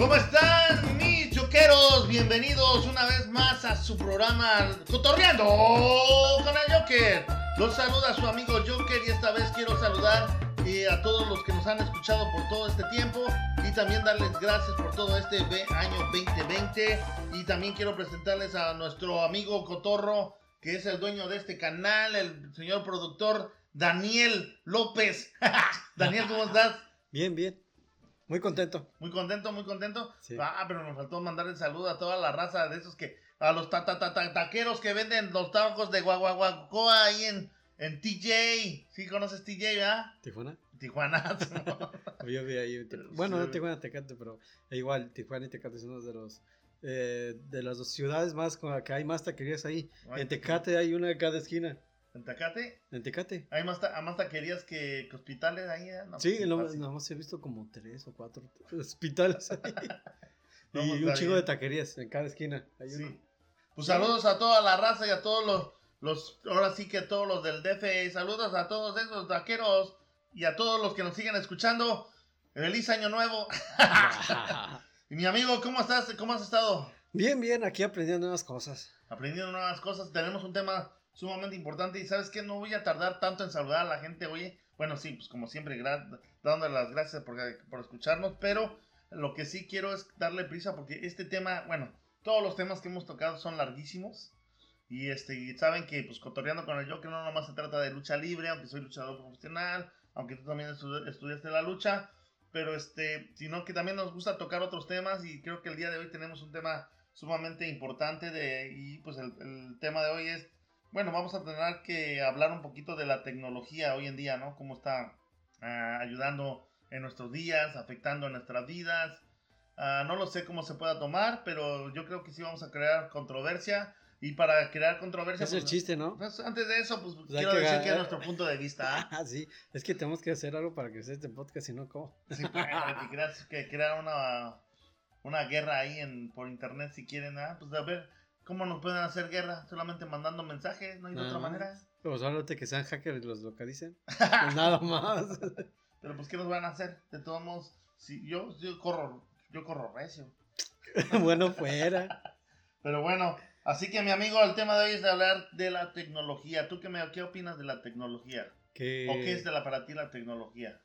¿Cómo están mis choqueros? Bienvenidos una vez más a su programa Cotorreando con el Joker. Los saluda su amigo Joker y esta vez quiero saludar eh, a todos los que nos han escuchado por todo este tiempo y también darles gracias por todo este año 2020 y también quiero presentarles a nuestro amigo Cotorro que es el dueño de este canal, el señor productor Daniel López. Daniel, ¿cómo estás? Bien, bien. Muy contento. Muy contento, muy contento. Sí. Ah, pero nos faltó mandar el saludo a toda la raza de esos que, a los ta, ta, ta- ta- taqueros que venden los tacos de Guaguaguacoa ahí en, en TJ. ¿Sí conoces TJ, verdad? ¿Tijuana? Tijuana. Yo vi ahí. Bueno, Sí. no Tijuana, Tecate, pero igual, Tijuana y Tecate son uno de los. eh, de las dos ciudades más con la que hay más taquerías ahí. Ay, En Tecate hay una en cada esquina. En Tecate En Tecate. hay más, ta- más taquerías que, que hospitales ahí. ¿eh? No, Sí, pues, no, nada más he visto como tres o cuatro hospitales ahí. No, y pues, un chingo de taquerías en cada esquina. Hay Sí. uno. Pues saludos a toda la raza y a todos los, los, ahora sí que a todos los del DF. Saludos a todos esos taqueros y a todos los que nos siguen escuchando. Feliz año nuevo. Y mi amigo, ¿cómo estás? ¿Cómo has estado? bien, bien, aquí aprendiendo nuevas cosas. Aprendiendo nuevas cosas. Tenemos un tema sumamente importante y sabes que no voy a tardar tanto en saludar a la gente, oye. Bueno, sí, pues como siempre, dándole las gracias por, por escucharnos, pero lo que sí quiero es darle prisa porque este tema, bueno, todos los temas que hemos tocado son larguísimos. Y este, y saben que pues cotorreando con el Joker no nomás se trata de lucha libre, aunque soy luchador profesional, aunque tú también estu- estudiaste la lucha, pero este, sino que también nos gusta tocar otros temas y creo que el día de hoy tenemos un tema sumamente importante de, y pues el tema de hoy es, bueno, vamos a tener que hablar un poquito de la tecnología hoy en día, ¿no? Cómo está ah, ayudando en nuestros días, afectando en nuestras vidas. Ah, no lo sé cómo se pueda tomar, pero yo creo que sí vamos a crear controversia. Y para crear controversia... Es el pues, chiste, ¿no? pues, antes de eso, pues hay quiero que decir que es nuestro punto de vista. Ah, sí. Es que tenemos que hacer algo para crecer este podcast, si no, ¿cómo? Sí, para que creas que crear una, una guerra ahí en, por internet si quieren, ¿ah? pues a ver cómo nos pueden hacer guerra, solamente mandando mensajes, no hay de otra más. manera. Pero solamente que sean hackers y los localicen. Pues nada más. Pero pues qué nos van a hacer, de todos modos, si yo, yo corro, yo corro recio. bueno, fuera. Pero bueno, así que mi amigo, el tema de hoy es de hablar de la tecnología. ¿Tú qué, me, qué opinas de la tecnología? Que, ¿O qué es de la, para ti la tecnología?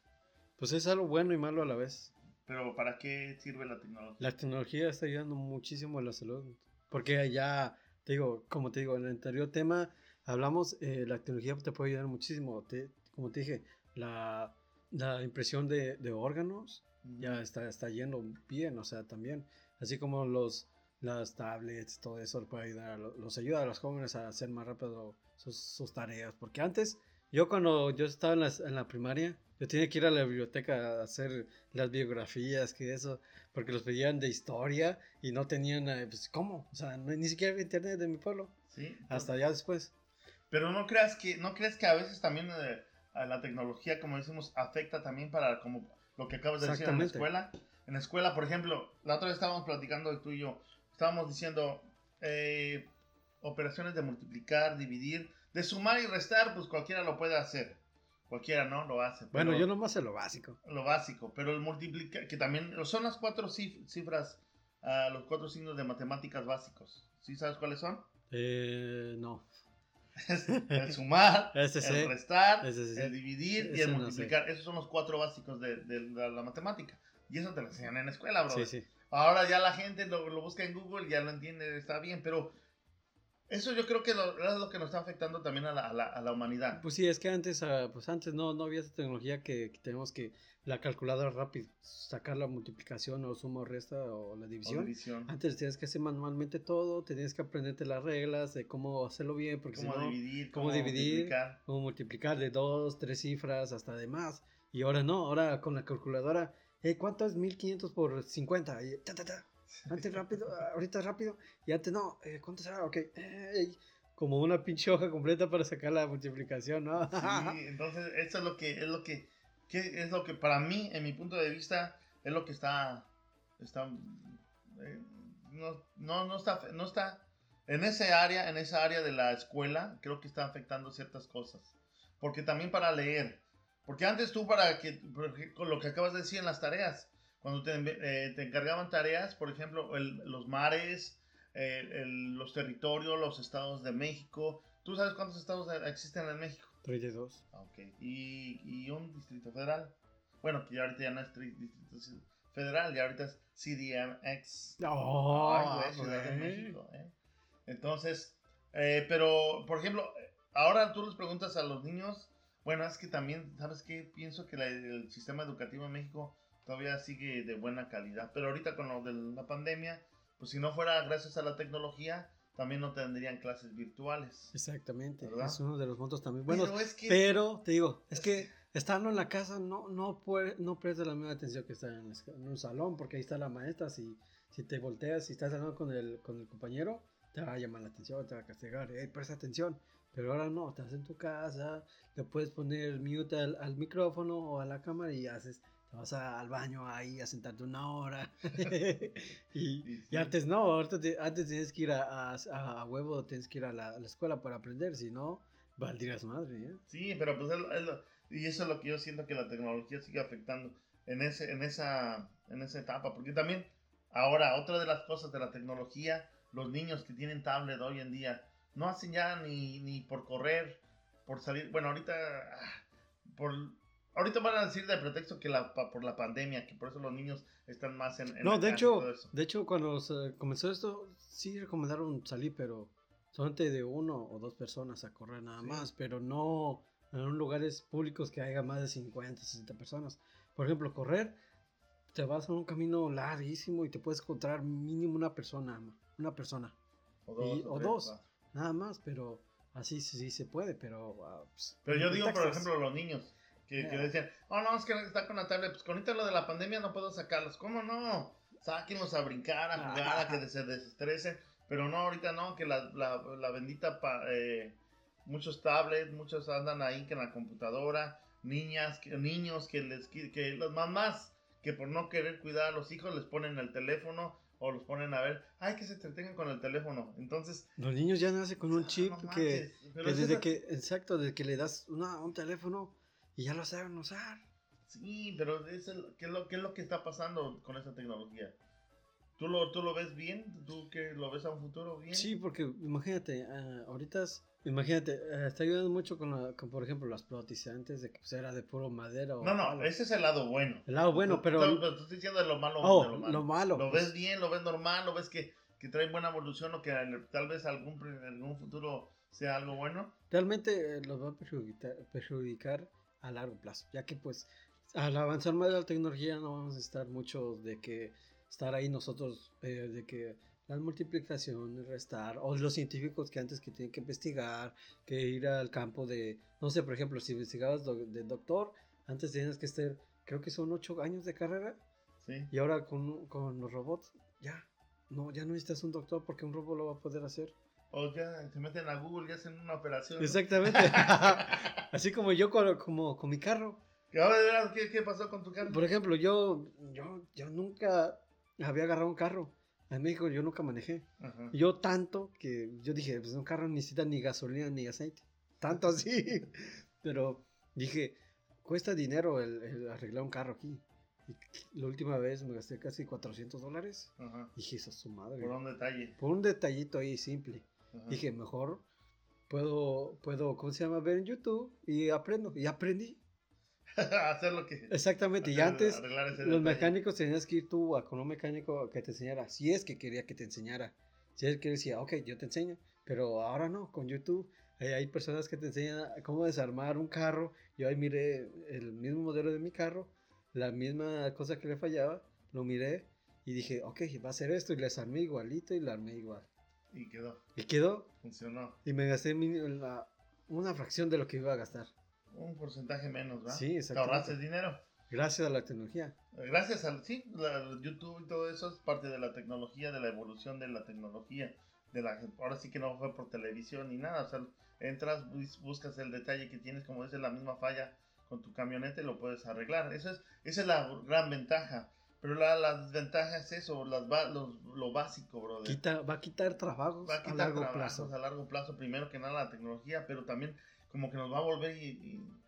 Pues es algo bueno y malo a la vez. Pero ¿para qué sirve la tecnología? La tecnología está ayudando muchísimo a la salud. Porque ya, te digo, como te digo, en el anterior tema hablamos, eh, la tecnología te puede ayudar muchísimo. Te- como te dije, la, la impresión de, de órganos ya está, está yendo bien, o sea, también. Así como los, las tablets, todo eso puede ayudar, los ayuda a los jóvenes a hacer más rápido sus, sus tareas. Porque antes, yo cuando yo estaba en la, en la primaria, yo tenía que ir a la biblioteca a hacer las biografías, que eso, porque los pedían de historia y no tenían, eh, pues, ¿cómo? O sea, no- ni siquiera había internet de mi pueblo, Sí. hasta ya después. Pero no creas que, no crees que a veces también eh, a la tecnología, como decimos, afecta también para como lo que acabas de decir en la escuela. En la escuela, por ejemplo, la otra vez estábamos platicando tú y yo, estábamos diciendo eh, operaciones de multiplicar, dividir, de sumar y restar, pues cualquiera lo puede hacer. Cualquiera, ¿no? Lo hace. Bueno, yo nomás sé lo básico. Lo básico, pero el multiplicar, que también son las cuatro cif- cifras, ah, los cuatro signos de matemáticas básicos. ¿Sí sabes cuáles son? Eh, no. el sumar, Ese sí. el restar, Ese sí. el dividir y Ese el no multiplicar. Esos son los cuatro básicos de, de la, la matemática. Y eso te lo enseñan en la escuela, bro. Sí, sí. Ahora ya la gente lo, lo busca en Google, ya lo entiende, está bien, pero eso yo creo que lo- es lo que nos está afectando también a la, a la- a la humanidad. Pues sí, es que antes, ah, pues antes no, no había esa tecnología que, que tenemos que la calculadora rápido, sacar la multiplicación o suma o resta o la O división. Antes tenías que hacer manualmente todo, tenías que aprenderte las reglas de cómo hacerlo bien, porque si Cómo no, dividir, cómo cómo, dividir, multiplicar. cómo multiplicar de dos, tres cifras hasta de más. Y ahora no, ahora con la calculadora, eh, ¿cuánto es 1500 por 50? Y, ta, ta, ta. Antes rápido, ahorita rápido, y antes no, eh, ¿cuánto será? Ok, como una pinche hoja completa para sacar la multiplicación, ¿no? Sí, entonces eso es lo que es lo que, que es lo que para mí, en mi punto de vista, es lo que está está eh, no, no, no está no está en ese área, en esa área de la escuela, creo que está afectando ciertas cosas. Porque también para leer, porque antes tú para que con lo que acabas de decir en las tareas, cuando te, eh, te encargaban tareas, por ejemplo, el, los mares, el, el, los territorios, los estados de México. ¿Tú sabes cuántos estados existen en México? 32. Ah, ok. ¿Y, y un distrito federal? Bueno, que ya ahorita ya no es distrito federal, ya ahorita es CDMX. Oh, Ay, Ciudad de México, ¿eh? Entonces, eh, pero, por ejemplo, ahora tú les preguntas a los niños, bueno, es que también, ¿sabes qué? Pienso que la, el sistema educativo en México todavía sigue de buena calidad, pero ahorita con lo de la pandemia, pues si no fuera gracias a la tecnología, también no tendrían clases virtuales. Exactamente, ¿verdad? es uno de los puntos también buenos. Pero es que, Pero, te digo, es que estando en la casa no, no, puede, no presta la misma atención que estar en, en un salón, porque ahí está la maestra, si, si te volteas, si estás hablando con el, con el compañero, te va a llamar la atención, te va a castigar, hey, presta atención. Pero ahora no, estás en tu casa, le puedes poner mute al, al micrófono o a la cámara y haces, vas a- al baño ahí a sentarte una hora. y, Sí, y antes no, ahorita te- antes tienes que ir a, a, a- huevo, tienes que ir a la, a la escuela para aprender, si no, valdrías madre, ¿eh? Sí, pero pues es, lo- es lo- y eso es lo que yo siento que la tecnología sigue afectando en ese en esa en esa etapa, porque también ahora otra de las cosas de la tecnología, los niños que tienen tablet hoy en día no hacen ya ni, ni por correr, por salir, bueno, ahorita ah, por ahorita van a decir de pretexto que la pa- por la pandemia, que por eso los niños están más en, en No, la de y hecho, de hecho, cuando se comenzó esto, sí recomendaron salir, pero solamente de uno o dos personas a correr nada Sí. más, pero no en lugares públicos que haya más de 50, 60 personas. Por ejemplo, correr, te vas a un camino larguísimo y te puedes encontrar mínimo una persona, una persona, o y- dos, o tres, dos. nada más, pero así sí, sí se puede, pero... ah, pues, Pero yo digo, por Texas. ejemplo, los niños que, que decían, oh, no, es que está con la tablet. Pues con ahorita lo de la pandemia no puedo sacarlos. ¿Cómo no? Sáquenlos a brincar, a jugar, a que se desestresen. Pero no, ahorita no, que la, la, la bendita, pa- eh, muchos tablets, muchos andan ahí que en la computadora. Niñas, que, niños que les qui- que las mamás que por no querer cuidar a los hijos les ponen el teléfono o los ponen a ver, ay, que se entretengan con el teléfono. Entonces, Los niños ya nacen con un ah, chip no que... que desde esa- que, exacto, desde que le das una, un teléfono y ya lo saben usar. Sí, pero es el- ¿qué, es lo, ¿qué es lo que está pasando con esa tecnología? ¿Tú lo, ¿Tú lo ves bien? ¿Tú que lo ves a un futuro bien? Sí, porque imagínate, ah, ahorita, es- imagínate, eh, está ayudando mucho con, la- con, por ejemplo, las prótesis antes de que pues, era de puro madera o No, no, ese es el lado bueno. El lado bueno, Tú- pero- tú- estoy diciendo de lo malo. Oh, de lo malo. lo malo, Lo pues. ves bien, lo ves normal, lo ves que, que trae buena evolución o que al- tal vez algún, en algún futuro sea algo bueno. Realmente eh, los va a perjudicar, perjudicar a largo plazo, ya que pues al avanzar más la tecnología no vamos a estar mucho de que estar ahí nosotros, eh, de que las multiplicaciones, restar, o los científicos que antes que tienen que investigar, que ir al campo de, no sé, por ejemplo, si investigabas do- de doctor, antes tenías que estar, creo que son ocho años de carrera, Sí. y ahora con, con los robots, ya, no, ya no necesitas un doctor porque un robot lo va a poder hacer. O ya se meten a Google y hacen una operación. Exactamente. Así como yo con, como, con mi carro. Ahora de ¿qué, ¿qué pasó con tu carro? Por ejemplo, yo, yo, yo nunca había agarrado un carro. En México yo nunca manejé. Ajá. Yo tanto que yo dije, pues un carro necesita ni gasolina ni aceite. Tanto así. Pero dije, cuesta dinero el, el arreglar un carro aquí. Y la última vez me gasté casi 400 dólares. Dije, eso es su madre. Por un detalle. Por un detallito ahí simple. Ajá. Dije, mejor puedo, puedo, ¿cómo se llama? Ver en YouTube y aprendo. Y aprendí. hacer lo que. Exactamente. Y hacer- antes arreglar ese los detalle. mecánicos tenías que ir tú a con un mecánico que te enseñara. Si es que quería que te enseñara. Si es que decía, ok, yo te enseño. Pero ahora no, con YouTube. eh, hay personas que te enseñan cómo desarmar un carro. Yo ahí miré el mismo modelo de mi carro. La misma cosa que le fallaba. Lo miré y dije, ok, va a ser esto. Y le desarmé igualito y la armé igual. Y quedó. Y quedó. Funcionó. Y me gasté la- una fracción de lo que iba a gastar. Un porcentaje menos, ¿verdad? Sí, Te exactamente. ahorraste dinero. Gracias a la tecnología. Gracias al sí, la- YouTube y todo eso es parte de la tecnología, de la evolución de la tecnología. De la, ahora sí que no fue por televisión ni nada. O sea, entras, bus- buscas el detalle que tienes, como dice la misma falla con tu camioneta y lo puedes arreglar. Eso es, esa es la gran ventaja. Pero la, la desventaja es eso, las, los- lo básico, brother. Quita, va a quitar trabajos va a a quitar largo trabajos plazo. a largo plazo, primero que nada la tecnología, pero también como que nos va a volver y, y-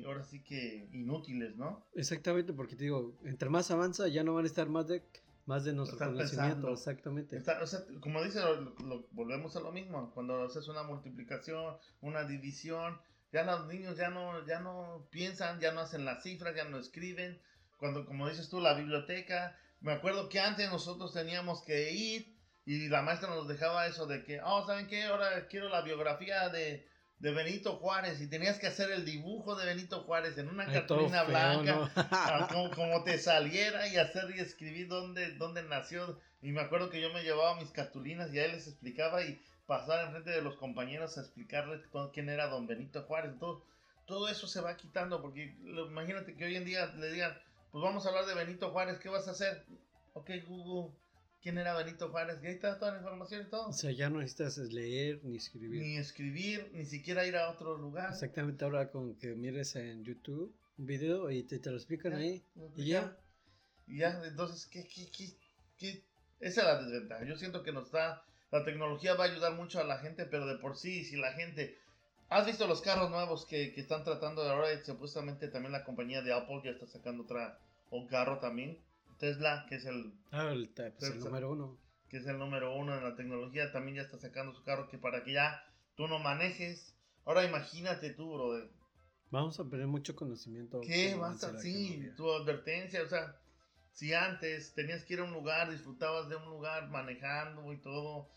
y ahora sí que inútiles, ¿no? Exactamente, porque te digo, entre más avanza ya no van a estar más de más de nuestro Están conocimiento, pensando. exactamente. Está- o sea, como dice, lo- lo- volvemos a lo mismo. Cuando haces una multiplicación, una división, ya los niños ya no, ya no piensan, ya no hacen las cifras, ya no escriben. Cuando, como dices tú, la biblioteca. Me acuerdo que antes nosotros teníamos que ir y la maestra nos dejaba eso de que, oh, ¿saben qué? Ahora quiero la biografía de, de Benito Juárez y tenías que hacer el dibujo de Benito Juárez en una cartulina blanca ¿no? como, como te saliera y hacer y escribir dónde, dónde nació. Y me acuerdo que yo me llevaba mis cartulinas y a él les explicaba y pasar enfrente de los compañeros a explicarles quién era don Benito Juárez. Todo, todo eso se va quitando porque imagínate que hoy en día le digan, pues vamos a hablar de Benito Juárez, ¿qué vas a hacer? Ok, Google, ¿quién era Benito Juárez? Y ahí está toda la información y todo. O sea, ya no necesitas leer ni escribir. Ni escribir, ni siquiera ir a otro lugar. Exactamente, ahora con que mires en YouTube un video y te, te lo explican Ya, ahí. Y ya. Y ya, entonces, ¿qué, qué, qué, qué? Esa es la desventaja. Yo siento que nos da, la tecnología va a ayudar mucho a la gente, pero de por sí, si la gente... ¿Has visto los carros nuevos que, que están tratando de ahora? Supuestamente también la compañía de Apple ya está sacando otra, un carro también. Tesla, que es el, Ah, el, pues, el número uno. que es el número uno en la tecnología, también ya está sacando su carro que para que ya tú no manejes. Ahora imagínate tú, brother. Vamos a perder mucho conocimiento. ¿Qué vas a sí, tu advertencia, o sea, si antes tenías que ir a un lugar, disfrutabas de un lugar manejando y todo,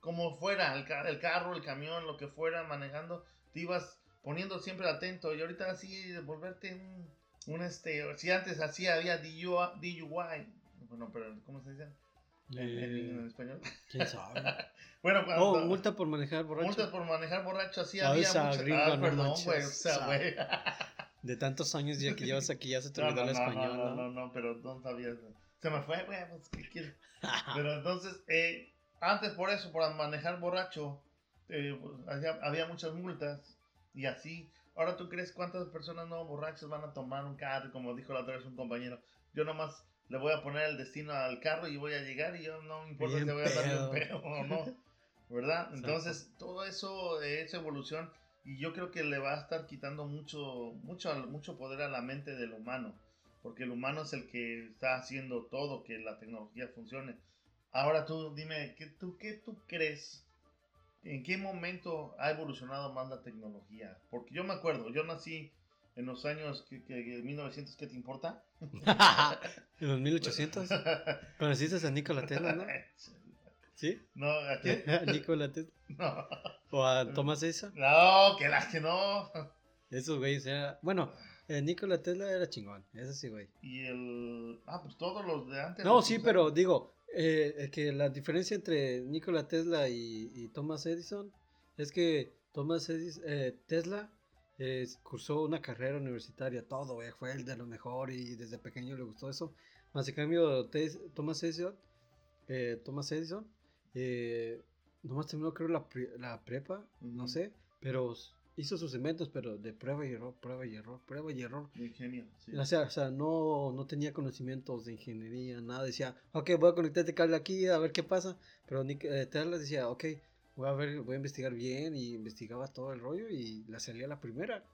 como fuera, el, el carro, el camión, lo que fuera manejando, te ibas poniendo siempre atento y ahorita así volverte un, un, este, si antes así había DUI, bueno, pero ¿cómo se dice? En, en- en Eh, español. ¿Quién sabe? Bueno, cuando, Oh, multa por manejar borracho. multas por manejar borracho, así había gringa, ah, perdón, güey, o sea, güey. De tantos años ya que llevas aquí ya se te olvidó no, el no, español, no, ¿no? no, no, pero no sabía. Se me fue, güey, pues, ¿qué quieres? Pero entonces, eh, antes por eso, por manejar borracho, eh, había, había muchas multas y así. Ahora tú crees cuántas personas no borrachas van a tomar un carro, como dijo la otra vez un compañero. Yo nomás le voy a poner el destino al carro y voy a llegar y yo no me importa Bien si voy a darle un pedo o no. ¿Verdad? Entonces, todo eso es evolución y yo creo que le va a estar quitando mucho, mucho, mucho poder a la mente del humano, porque el humano es el que está haciendo todo que la tecnología funcione. Ahora tú dime, ¿qué, tú, ¿qué tú crees? ¿En qué momento ha evolucionado más la tecnología? Porque yo me acuerdo, yo nací en los años que, que, que 1900, ¿qué te importa? ¿En los 1800? ¿Conociste a Nikola Tesla, no? ¿Sí? No, ¿a qué? Nikola Tesla. No, ¿O a Thomas Edison? no, que las que no. Esos güeyes era... Bueno, eh, Nikola Tesla era chingón. Ese sí, güey. Y el... Ah, pues todos los de antes. No, los sí, pero digo, eh, eh, que la diferencia entre Nikola Tesla y, y Thomas Edison es que Thomas Edis- eh, Tesla eh, cursó una carrera universitaria, todo, fue el de lo mejor y desde pequeño le gustó eso. Más en cambio, Tes- Thomas Edison, eh, Thomas Edison, nomás terminó creo la, pre- la prepa, no sé, pero hizo sus inventos, pero de prueba y error, prueba y error, prueba y error. Ingenio, sí. O sea, o sea, no, no tenía conocimientos de ingeniería, nada. Decía, ok, voy a conectar este cable aquí a ver qué pasa. Pero Nick, eh, Tesla decía, ok, voy a ver, voy a investigar bien. Y investigaba todo el rollo y la salía la primera.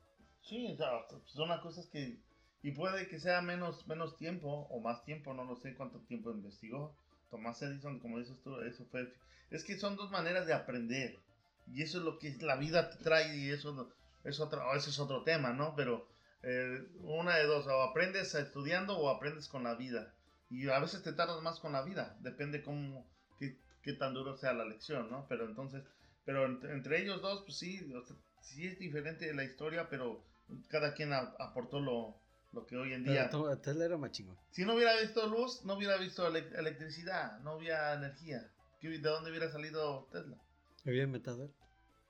Sí, o sea, son las cosas que... Y puede que sea menos, menos tiempo o más tiempo, no lo sé cuánto tiempo investigó. Tomás Edison, como dices tú, eso fue... Es que son dos maneras de aprender. Y eso es lo que la vida te trae y eso es otro, ese es otro tema, ¿no? Pero eh, una de dos, o aprendes estudiando o aprendes con la vida. Y a veces te tardas más con la vida, depende cómo, qué, qué tan duro sea la lección, ¿no? Pero entonces, pero entre, entre ellos dos, pues sí, o sea, sí es diferente la historia, pero cada quien a- aportó lo, lo que hoy en día... Tesla era más chingón. Si no hubiera visto luz, no hubiera visto elec- electricidad, no hubiera energía. ¿Qué- ¿De dónde hubiera salido Tesla? Lo hubiera inventado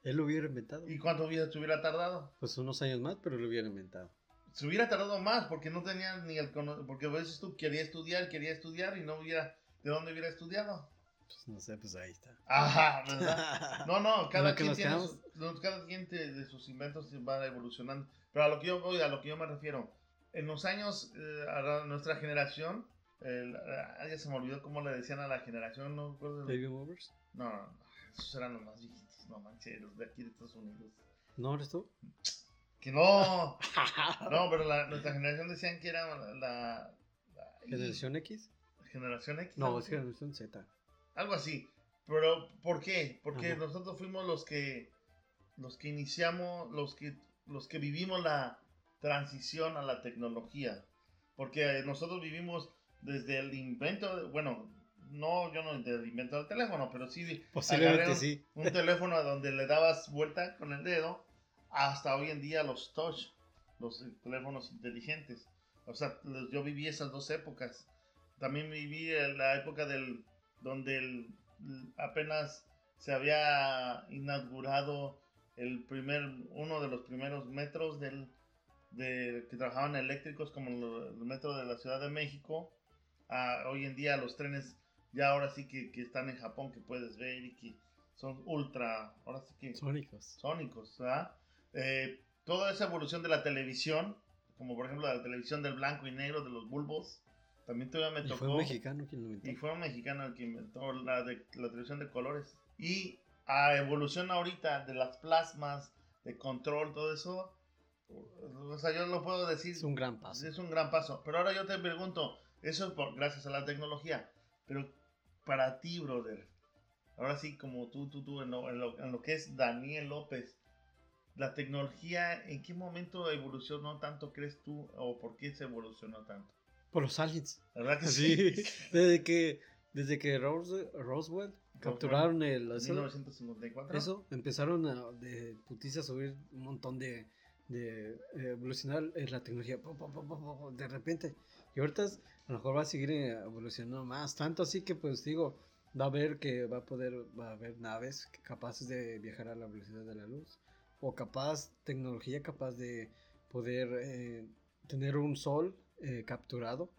él. Lo hubiera inventado. ¿Y cuánto hubiera, se hubiera tardado? Pues unos años más, pero lo hubiera inventado. Se hubiera tardado más porque no tenía ni el cono- porque a veces tú quería estudiar, quería estudiar y no hubiera de dónde hubiera estudiado. Pues no sé, pues ahí está. Ajá, ¿verdad? No, no, cada quien tiene no, cada quien te- de sus inventos va evolucionando. Pero a lo que yo voy, a lo que yo me refiero, en los años, eh, a nuestra generación, ah, ya se me olvidó cómo le decían a la generación, no. Baby Movers. No, no, no, esos eran los más viejitos, no manches, los de aquí de Estados Unidos. ¿No eres tú? Que no. No, pero la, nuestra generación decían que era la. la- ¿Generación X? Generación X. No, es así. generación Z. Algo así. Pero, ¿por qué? Porque Ajá. nosotros fuimos los que. Los que iniciamos, los que, los que vivimos la transición a la tecnología. Porque nosotros vivimos desde el invento, bueno, no, yo no desde el teléfono, pero sí Posiblemente un- sí. un teléfono a donde le dabas vuelta con el dedo hasta hoy en día los touch, los eh, teléfonos inteligentes. O sea, yo viví esas dos épocas. También viví la época del donde el- apenas se había inaugurado el primer uno de los primeros metros del de que trabajaban eléctricos como el, el metro de la Ciudad de México. A, hoy en día los trenes ya ahora sí que, que están en Japón que puedes ver y que son ultra, ahora sí que Sónicos. sónicos, ¿verdad? Eh, toda esa evolución de la televisión, como por ejemplo la televisión del blanco y negro de los bulbos, también todavía me Y tocó. fue un mexicano quien inventó. Y fue un mexicano el que inventó la, de, la televisión de colores. Y a evolución ahorita de las plasmas, de control, todo eso, o sea, yo lo puedo decir, Es un gran paso. es un gran paso. Pero ahora yo te pregunto, eso es por, gracias a la tecnología, pero para ti, brother, ahora sí, como tú, tú, tú, en lo, en lo- en lo que es Daniel López, la tecnología, ¿en qué momento evolucionó tanto, crees tú, o por qué se evolucionó tanto? Por los aliens. Verdad que Sí. sí. Desde que, desde que Rose- Roswell capturaron el, eso, 1954. eso, empezaron a de putiza a subir un montón de, de eh, evolucionar la tecnología de repente. Y ahorita es- a lo mejor va a seguir eh, evolucionando más. Tanto así que pues digo, va a haber que va a poder, va a haber naves capaces de viajar a la velocidad de la luz. O capaz, tecnología capaz de poder eh, tener un sol eh, capturado.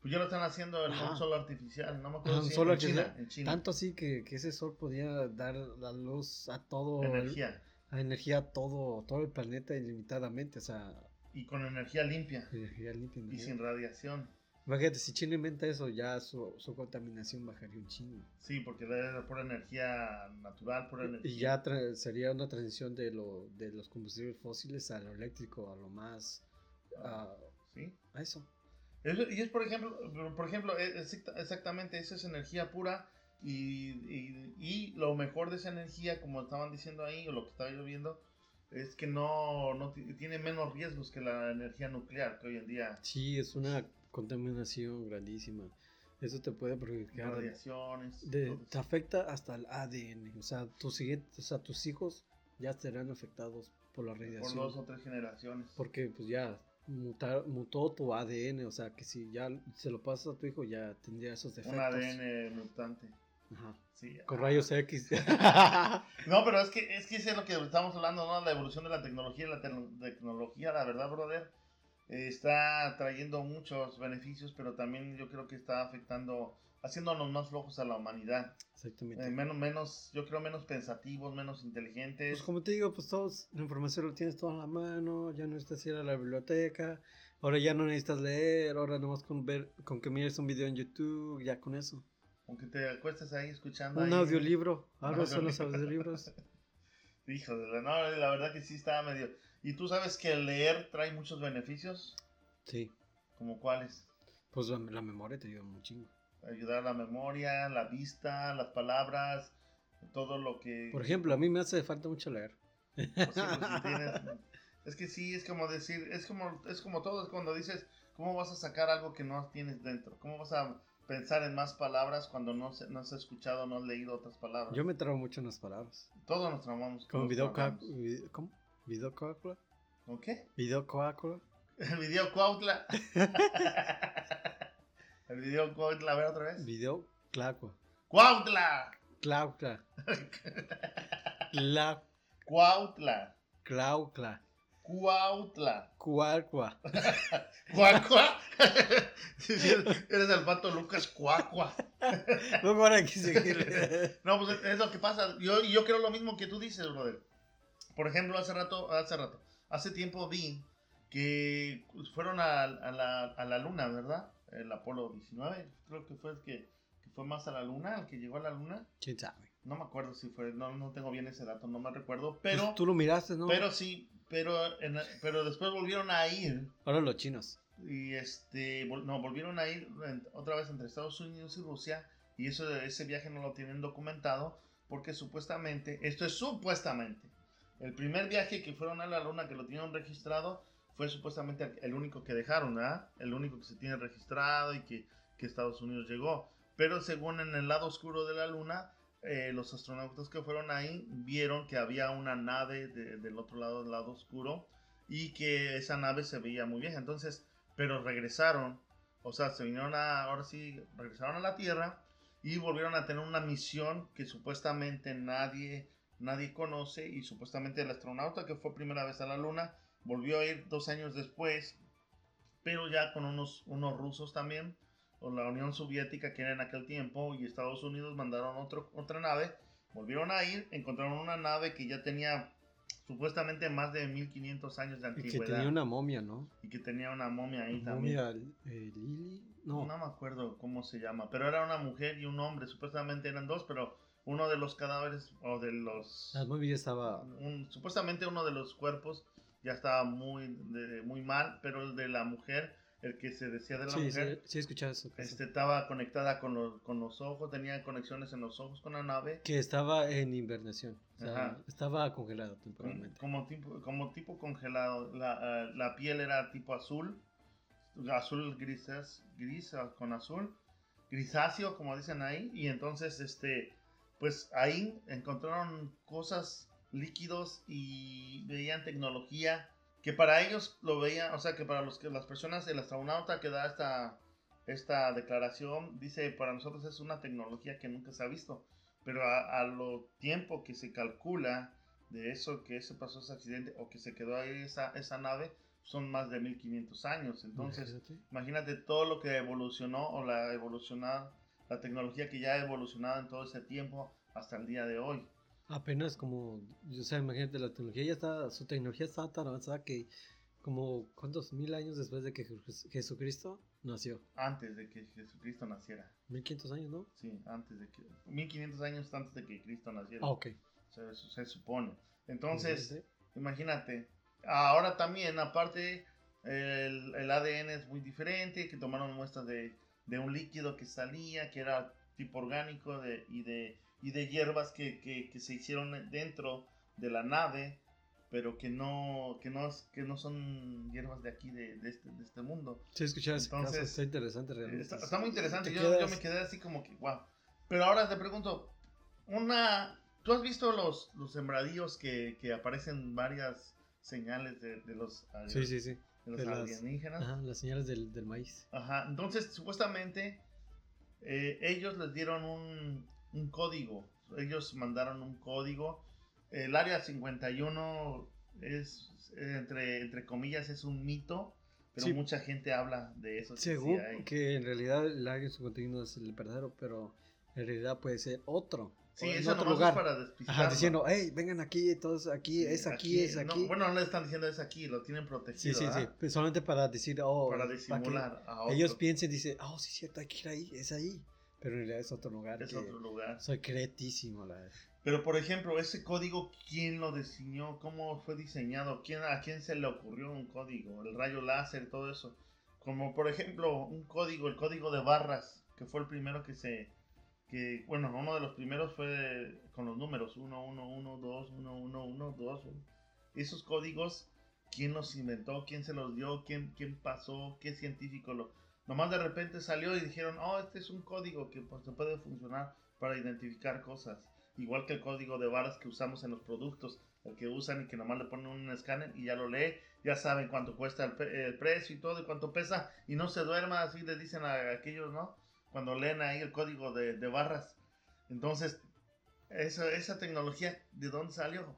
Pues ya lo están haciendo en Ajá. un sol artificial, no me acuerdo si sol en China, en China. Tanto así que, que ese sol podía dar la luz a todo el- energía a energía a todo, todo el planeta ilimitadamente, o sea, y con energía limpia energía limpia. y sin radiación. Imagínate, si China inventa eso, ya su, su contaminación bajaría un chingo. Sí, porque es pura energía natural, pura energía. Y ya sería una transición de, lo, de los combustibles fósiles a lo eléctrico, a lo más... a- Sí. a eso. Y es por ejemplo, por ejemplo, es- es exacta- exactamente, eso es energía pura y, y- y lo mejor de esa energía, como estaban diciendo ahí, o lo que estaba yo viendo, es que no, no ti- tiene menos riesgos que la energía nuclear, que hoy en día Sí, es una contaminación grandísima. Eso te puede perjudicar. radiaciones. de- te afecta hasta el ADN. O sea, tus, siguientes, o sea, tus hijos ya serán afectados por la por radiación. dos o tres generaciones. Porque pues ya mutar- mutó tu ADN, o sea que si ya se lo pasas a tu hijo ya tendría esos defectos. Un ADN mutante. Ajá. Sí. Con Ah. rayos X. No, pero es que es que eso es lo que estamos hablando, ¿no? La evolución de la tecnología. La te- tecnología, la verdad, brother, eh, está trayendo muchos beneficios, pero también yo creo que está afectando, haciéndonos más flojos a la humanidad. Exactamente. Eh, menos, menos, yo creo menos pensativos, menos inteligentes. Pues como te digo, pues todos, la información lo tienes todo en la mano, ya no necesitas ir a la biblioteca, ahora ya no necesitas leer, ahora nomás con ver, con que mires un video en YouTube, ya con eso. Aunque te acuestes ahí escuchando. Un ahí- audiolibro, ahora son los audiolibro. audiolibros. Hijo de la, no, la verdad que sí está medio. ¿Y tú sabes que leer trae muchos beneficios? Sí, ¿Como cuáles? pues la, la memoria te ayuda un chingo. ayudar a la memoria, la vista, las palabras, todo lo que... Por ejemplo, a mí me hace falta mucho leer. Pues sí, pues si tienes- es que sí, es como decir, es como, es como todo, es cuando dices, ¿cómo vas a sacar algo que no tienes dentro? ¿Cómo vas a pensar en más palabras cuando no, se- no has escuchado, no has leído otras palabras? Yo me trabo mucho en las palabras. Todos nos trabamos. coa- vid- ¿Cómo? ¿Video coácula? ¿Con qué? ¿Video coácula? El video Cuautla. El video Cuautla, a ver otra vez. Video clacua. Cuautla. Claucla. Cla, Cuautla. claucla. Cuautla. Cuacua. Sí, Eres el pato Lucas Cuacua. No van aquí seguir. No, pues es lo que pasa. Yo, yo creo lo mismo que tú dices, brother. Por ejemplo, hace rato, hace rato, hace tiempo vi que fueron a, a la, a la luna, ¿verdad? El Apolo 19, creo que fue el que, que fue más a la luna, el que llegó a la luna. ¿Quién sabe? No me acuerdo si fue, no, no tengo bien ese dato, no me recuerdo, pero... Pues tú lo miraste, ¿no? Pero sí, pero, en- pero después volvieron a ir Ahora los chinos. y este vol- no volvieron a ir en- otra vez entre Estados Unidos y Rusia y eso ese viaje no lo tienen documentado porque supuestamente esto es supuestamente el primer viaje que fueron a la luna que lo tienen registrado fue supuestamente el- el único que dejaron ¿verdad? el único que se tiene registrado y que, que Estados Unidos llegó pero según en el lado oscuro de la luna eh, los astronautas que fueron ahí vieron que había una nave de- del otro lado del lado oscuro y que esa nave se veía muy vieja entonces pero regresaron, o sea, se vinieron a, ahora sí, regresaron a la Tierra y volvieron a tener una misión que supuestamente nadie, nadie conoce y supuestamente el astronauta que fue primera vez a la Luna volvió a ir dos años después, pero ya con unos, unos rusos también, o la Unión Soviética que era en aquel tiempo y Estados Unidos mandaron otro, otra nave, volvieron a ir, encontraron una nave que ya tenía supuestamente más de 1500 años de Y que antigüedad tenía una momia, ¿no? y que tenía una momia ahí también. Momia eh, Lily. No. No me acuerdo cómo se llama, pero era una mujer y un hombre, supuestamente eran dos, pero uno de los cadáveres o de los... La momia estaba. un- supuestamente uno de los cuerpos ya estaba muy, de- muy mal, pero el de la mujer, el que se decía de la Sí, mujer, sí, eso. este, estaba conectada con los, con los ojos, tenía conexiones en los ojos con la nave. Que estaba en invernación. O sea, Ajá. estaba congelado temporalmente. como tipo, como tipo congelado, la, eh, la piel era tipo azul, azul grises, gris con azul, grisáceo como dicen ahí, y entonces este, pues ahí encontraron cosas líquidos y veían tecnología que para ellos lo veían, o sea que para los que las personas, el astronauta que da esta, esta declaración dice para nosotros es una tecnología que nunca se ha visto, pero a, a lo tiempo que se calcula de eso que se pasó ese accidente o que se quedó ahí esa, esa nave son más de 1500 años. Entonces Imagínate. imagínate todo lo que evolucionó o la evolucionada la tecnología que ya ha evolucionado en todo ese tiempo hasta el día de hoy Apenas como. O sea, imagínate, la tecnología ya está. Su tecnología está tan avanzada que. Como. ¿Cuántos mil años después de que Jes- Jesucristo nació? antes de que Jesucristo naciera 1500 años, ¿no? sí antes de que 1500 años antes de que Cristo naciera Ah, ok. se, se supone entonces. Imagínate. Ahora también, aparte, el, el ADN es muy diferente, que tomaron muestras de, de un líquido que salía, que era tipo orgánico de, y, de, y de hierbas que, que, que se hicieron dentro de la nave, pero que no, que no, que no son hierbas de aquí, de, de este, de este mundo. Sí, caso, Entonces, está interesante realmente. Está, está muy interesante. Te Yo, yo me quedé así como que, wow. Pero ahora te pregunto, una, ¿tú has visto los, los sembradíos que, que aparecen varias señales de, de los, Sí, sí, sí. de los de las- alienígenas? Ajá, las señales del, del maíz. Ajá, entonces supuestamente eh, ellos les dieron un, un código, ellos mandaron un código. El área 51 es, entre, entre comillas, es un mito, pero Sí. mucha gente habla de eso. que sí Según hay. que en realidad el área 51 es el verdadero, pero en realidad puede ser otro. Sí, eso otro lugar. es para. Ajá, diciendo, hey, vengan aquí, todos aquí, Sí, es aquí, es no, aquí. bueno, no le están diciendo es aquí, lo tienen sí, protegido. sí, sí. ¿verdad? pues solamente para decir, oh, Para disimular a otro. Ellos piensen, dicen, oh, sí, cierto, hay que ir ahí, es ahí. Pero en realidad es otro lugar. Es que otro lugar. Soy cretísimo, la verdad. Pero por ejemplo, ese código, ¿quién lo diseñó? ¿Cómo fue diseñado? ¿Quién, ¿A quién se le ocurrió un código? El rayo láser, todo eso. Como por ejemplo, un código, el código de barras, que fue el primero que se... Que, bueno, uno de los primeros fue con los números 1, 1, 1, 2, 1, 1, 1, 2. Esos códigos, ¿quién los inventó? ¿Quién se los dio? ¿Quién, quién pasó? ¿Qué científico lo...? Nomás de repente salió y dijeron, oh, este es un código que pues, puede funcionar para identificar cosas. Igual que el código de barras que usamos en los productos, el que usan y que nomás le ponen un escáner y ya lo lee, ya saben cuánto cuesta el, pre- el precio y todo y cuánto pesa y no se duerma, así le dicen a aquellos, ¿no? Cuando leen ahí el código de, de barras. Entonces, esa, esa tecnología, ¿de dónde salió?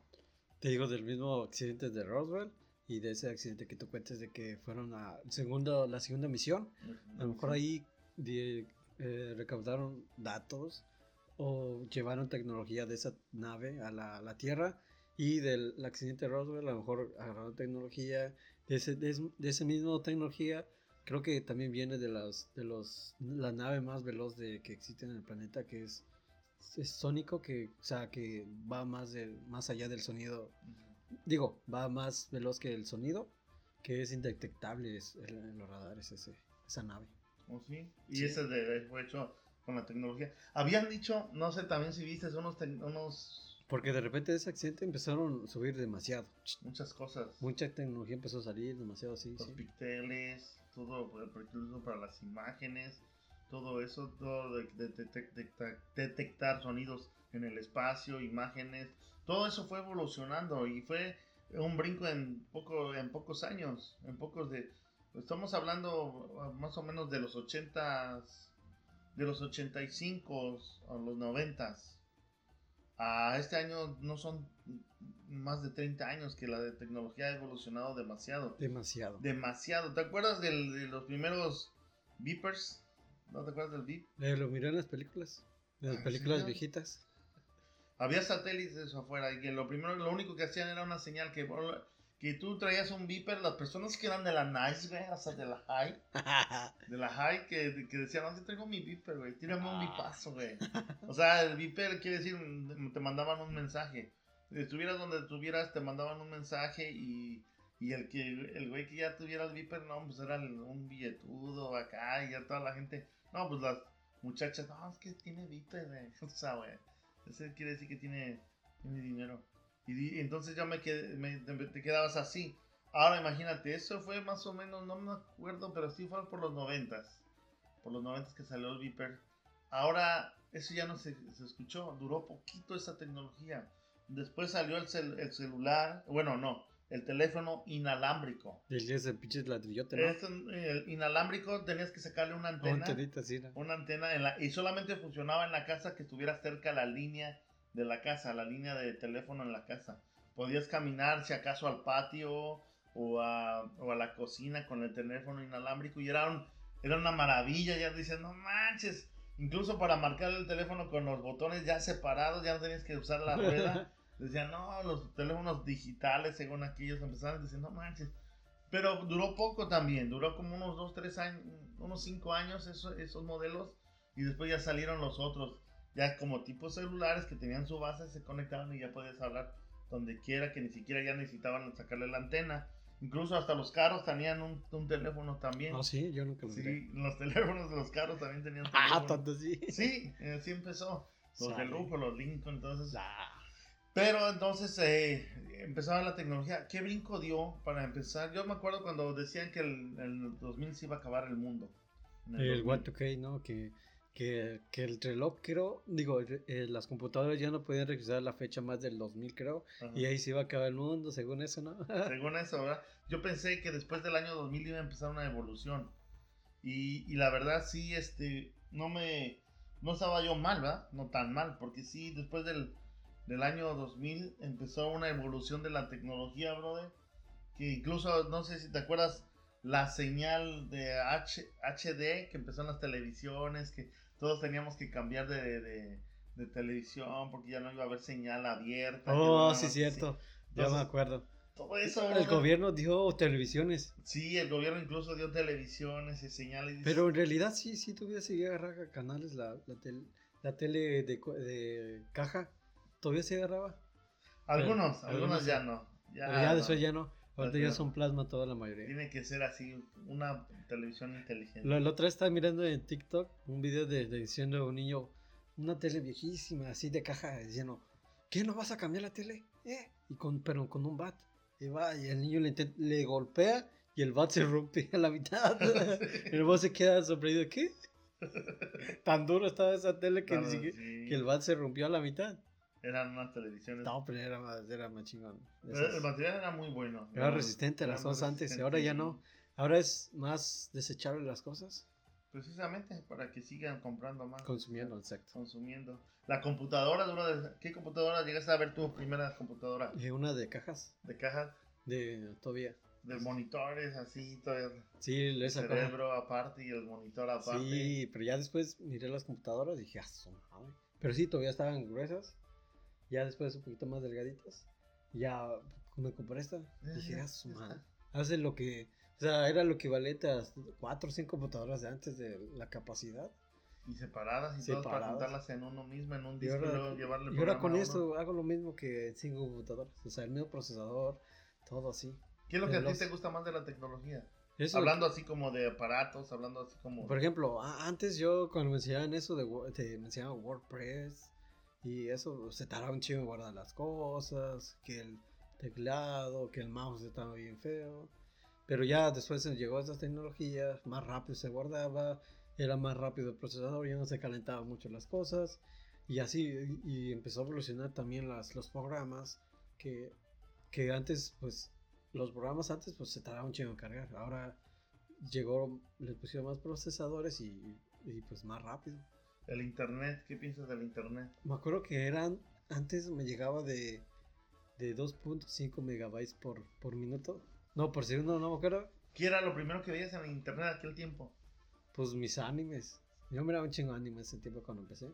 Te digo del mismo accidente de Roswell y de ese accidente que tú cuentes de que fueron a segundo, la segunda misión. A lo mejor ahí de- eh, recaudaron datos o llevaron tecnología de esa nave a la, a la Tierra y del el accidente de Roswell a lo mejor agarraron tecnología de ese, de, de ese mismo tecnología creo que también viene de las de los la nave más veloz de que existe en el planeta que es, es sónico que o sea que va más de más allá del sonido digo, va más veloz que el sonido, que es indetectable es- en los radares ese, esa nave. ¿Oh, sí? Y Sí. ese de, fue hecho con la tecnología. Habían dicho, no sé también si viste, unos, unos Porque de repente de ese accidente empezaron a subir demasiado. muchas cosas. Mucha tecnología empezó a salir demasiado, sí, los sí. píxeles, todo, incluso para las imágenes, todo eso, todo de- de- detectar sonidos en el espacio, imágenes, todo eso fue evolucionando y fue un brinco en poco, en pocos años, en pocos de, estamos hablando ah, más o menos de los 80 de los 85 a los 90 a este año no son más de 30 años que la de tecnología ha evolucionado demasiado. Demasiado. Demasiado. ¿Te acuerdas del- de los primeros beepers? ¿No te acuerdas del beep? Eh, lo miré en las películas. En las Ah, películas ¿sí? viejitas. Había satélites afuera y que lo primero, lo único que hacían era una señal que, que tú traías un beeper, las personas que eran de la nice, güey, o sea, de la high, de la high, que, que decían, no, sí traigo mi beeper, güey, tírame un Ah. bipazo, güey. O sea, el beeper quiere decir, te mandaban un mensaje. Si estuvieras donde estuvieras, te mandaban un mensaje y, y el que el güey que ya tuviera el beeper, no, pues era un billetudo acá y ya toda la gente, no, pues las muchachas, no, es que tiene beeper, güey. O sea, güey, ese quiere decir que tiene, dinero. Y, entonces ya me, quedé, me- te, quedabas así. Ahora imagínate, eso fue más o menos, no me acuerdo, pero sí fue por los noventas. Por los noventas que salió el beeper. Ahora eso ya no se, se escuchó, duró poquito esa tecnología. Después salió el, cel- el celular, bueno, no, el teléfono inalámbrico. Y ese pinche ladrillote, ¿no? Este, el inalámbrico tenías que sacarle una antena antenita, sí, ¿no? una antena en la, y solamente funcionaba en la casa que estuviera cerca la línea de la casa, la línea de teléfono en la casa. Podías caminar si acaso al patio o a, o a la cocina con el teléfono inalámbrico y era, un, era una maravilla, ya dicen, no manches, incluso para marcar el teléfono con los botones ya separados, ya no tenías que usar la rueda. Decían, no, los teléfonos digitales, según aquellos, empezaron diciendo, no manches. Pero duró poco también, duró como unos 2, 3 años, unos 5 años eso- esos modelos. Y después ya salieron los otros, ya como tipos celulares que tenían su base, se conectaban y ya podías hablar donde quiera, que ni siquiera ya necesitaban sacarle la antena. Incluso hasta los carros tenían un, un teléfono también. No, sí, yo nunca lo miré. sí, los teléfonos de los carros también tenían Ah, teléfono. tanto sí. Sí, eh, así empezó. Los de Sale. lujo, los Lincoln, entonces. Ah, Pero entonces eh, empezaba la tecnología. ¿Qué brinco dio para empezar? Yo me acuerdo cuando decían que el, el 2000 se iba a acabar el mundo. El 2000. Y2K, ¿no? Que, que, que el reloj, creo, digo, el- eh, las computadoras ya no podían registrar la fecha más del 2000, creo. Ajá. Y ahí se iba a acabar el mundo, según eso, ¿no? Según eso, ¿verdad? Yo pensé que después del año 2000 iba a empezar una evolución. Y, y la verdad sí, este, no me, no estaba yo mal, ¿verdad? No tan mal, porque sí, después del, del año 2000 empezó una evolución de la tecnología, brother. Que incluso, no sé si te acuerdas, la señal de H, HD que empezó en las televisiones, que todos teníamos que cambiar de, de, de televisión porque ya no iba a haber señal abierta. que Oh, sí, cierto. Ya me acuerdo. Todo eso, El gobierno dio televisiones. Sí, el gobierno incluso dio televisiones y señales. Pero en realidad sí, sí todavía seguía agarrar canales la, la, tel- la tele de, de caja. Todavía se agarraba. algunos, pero- algunos algunos ya sí. no. Ya, Pero ya no. después ya no. Ahorita Ya son plasma toda la mayoría. Tiene que ser así, una televisión inteligente. La, la otra vez estaba mirando en TikTok un video de, de diciendo a un niño, una tele viejísima, así de caja, diciendo, ¿qué no vas a cambiar la tele? ¿Eh? Y con, pero con un bat. Y va, y el niño le, le golpea y el bat se rompe a la mitad. el bat se queda sorprendido, ¿qué? Tan duro estaba esa tele que, ni siquiera- sí. que el bat se rompió a la mitad. Eran unas televisiones. No, pero era más, era más chingón. Pero el material era muy bueno. Era resistente a las cosas antes, y ahora ya no. Ahora es más desechable las cosas. Precisamente para que sigan comprando más. Consumiendo, exacto. Consumiendo. La computadora, de- ¿qué computadora llegaste a ver tu primera computadora? Y una de cajas, De caja, de todavía. de monitores, así, todo el Sí, caja. cerebro aparte y el monitor aparte. Sí, pero ya después miré las computadoras y dije, ah, madre". Pero sí, todavía estaban gruesas. Ya después un poquito más delgaditas. Ya me compré esta. Ya, Dije, ah, su madre. Hace lo que. O sea, era lo equivalente a cuatro o cinco computadoras de antes de la capacidad. Y separadas y Separadas. todas para juntarlas en uno mismo, en un disco y, ahora, llevarle y con esto hago lo mismo que cinco computadoras. O sea, el mismo procesador, todo así. ¿Qué es lo que a ti te gusta más de la tecnología? Eso- Hablando así como de aparatos, hablando así como... Por ejemplo, antes yo cuando me enseñaban eso de, de- me enseñaban WordPress y eso se tardaba un chingo en guardar las cosas, que el teclado, que el mouse estaba bien feo. Pero ya después llegó a estas tecnologías, más rápido se guardaba, era más rápido el procesador, ya no se calentaban mucho las cosas. Y así, y, empezó a evolucionar también las, los programas que, que antes, pues, los programas antes, pues se tardaba un chingo en cargar. Ahora llegó, le pusieron más procesadores y, y, pues más rápido. El internet, ¿qué piensas del internet? Me acuerdo que eran, antes me llegaba de, de 2.5 megabytes por, por minuto. No, por segundo, no me acuerdo. ¿Qué era lo primero que veías en el internet aquel tiempo? Pues mis animes. Yo miraba un chingo de animes ese tiempo cuando empecé.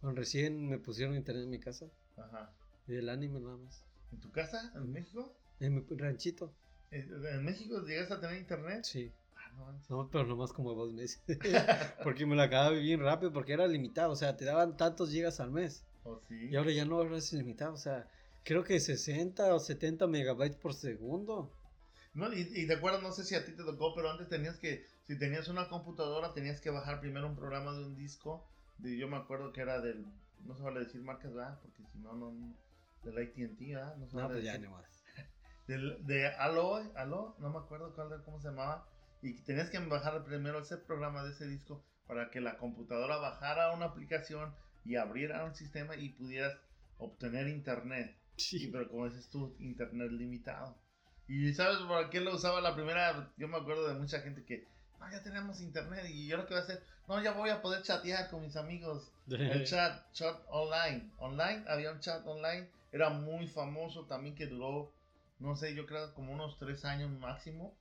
Cuando recién me pusieron internet en mi casa. Ajá. El anime nada más. ¿En tu casa? ¿En México? En mi ranchito. ¿En en México llegaste a tener internet? Sí. No. No, pero nomás como dos meses. porque me lo acababa bien rápido porque era limitado. O sea, te daban tantos gigas al mes. ¿O sí? Y ahora ya no es ilimitado. O sea, creo que 60 o 70 megabytes por segundo. No, y, y te acuerdas, no sé si a ti te tocó, pero antes tenías que, si tenías una computadora, tenías que bajar primero un programa de un disco. De, yo me acuerdo que era del, no se vale decir marcas, ¿verdad? Porque si no, no, no- del ATT, ¿verdad? No se No, vale pues ya decir. no más. Del, de Allo, Allo, no me acuerdo cuál, cómo se llamaba. Y tenías que bajar primero ese programa de ese disco para que la computadora bajara una aplicación y abriera un sistema y pudieras obtener internet. Sí, pero como dices tú, internet limitado. Y ¿sabes por qué lo usaba la primera? Yo me acuerdo de mucha gente que, no, ya tenemos internet y yo lo que voy a hacer, no, ya voy a poder chatear con mis amigos. El chat, chat online. Online, había un chat online, era muy famoso también que duró, no sé, yo creo como unos tres años máximo.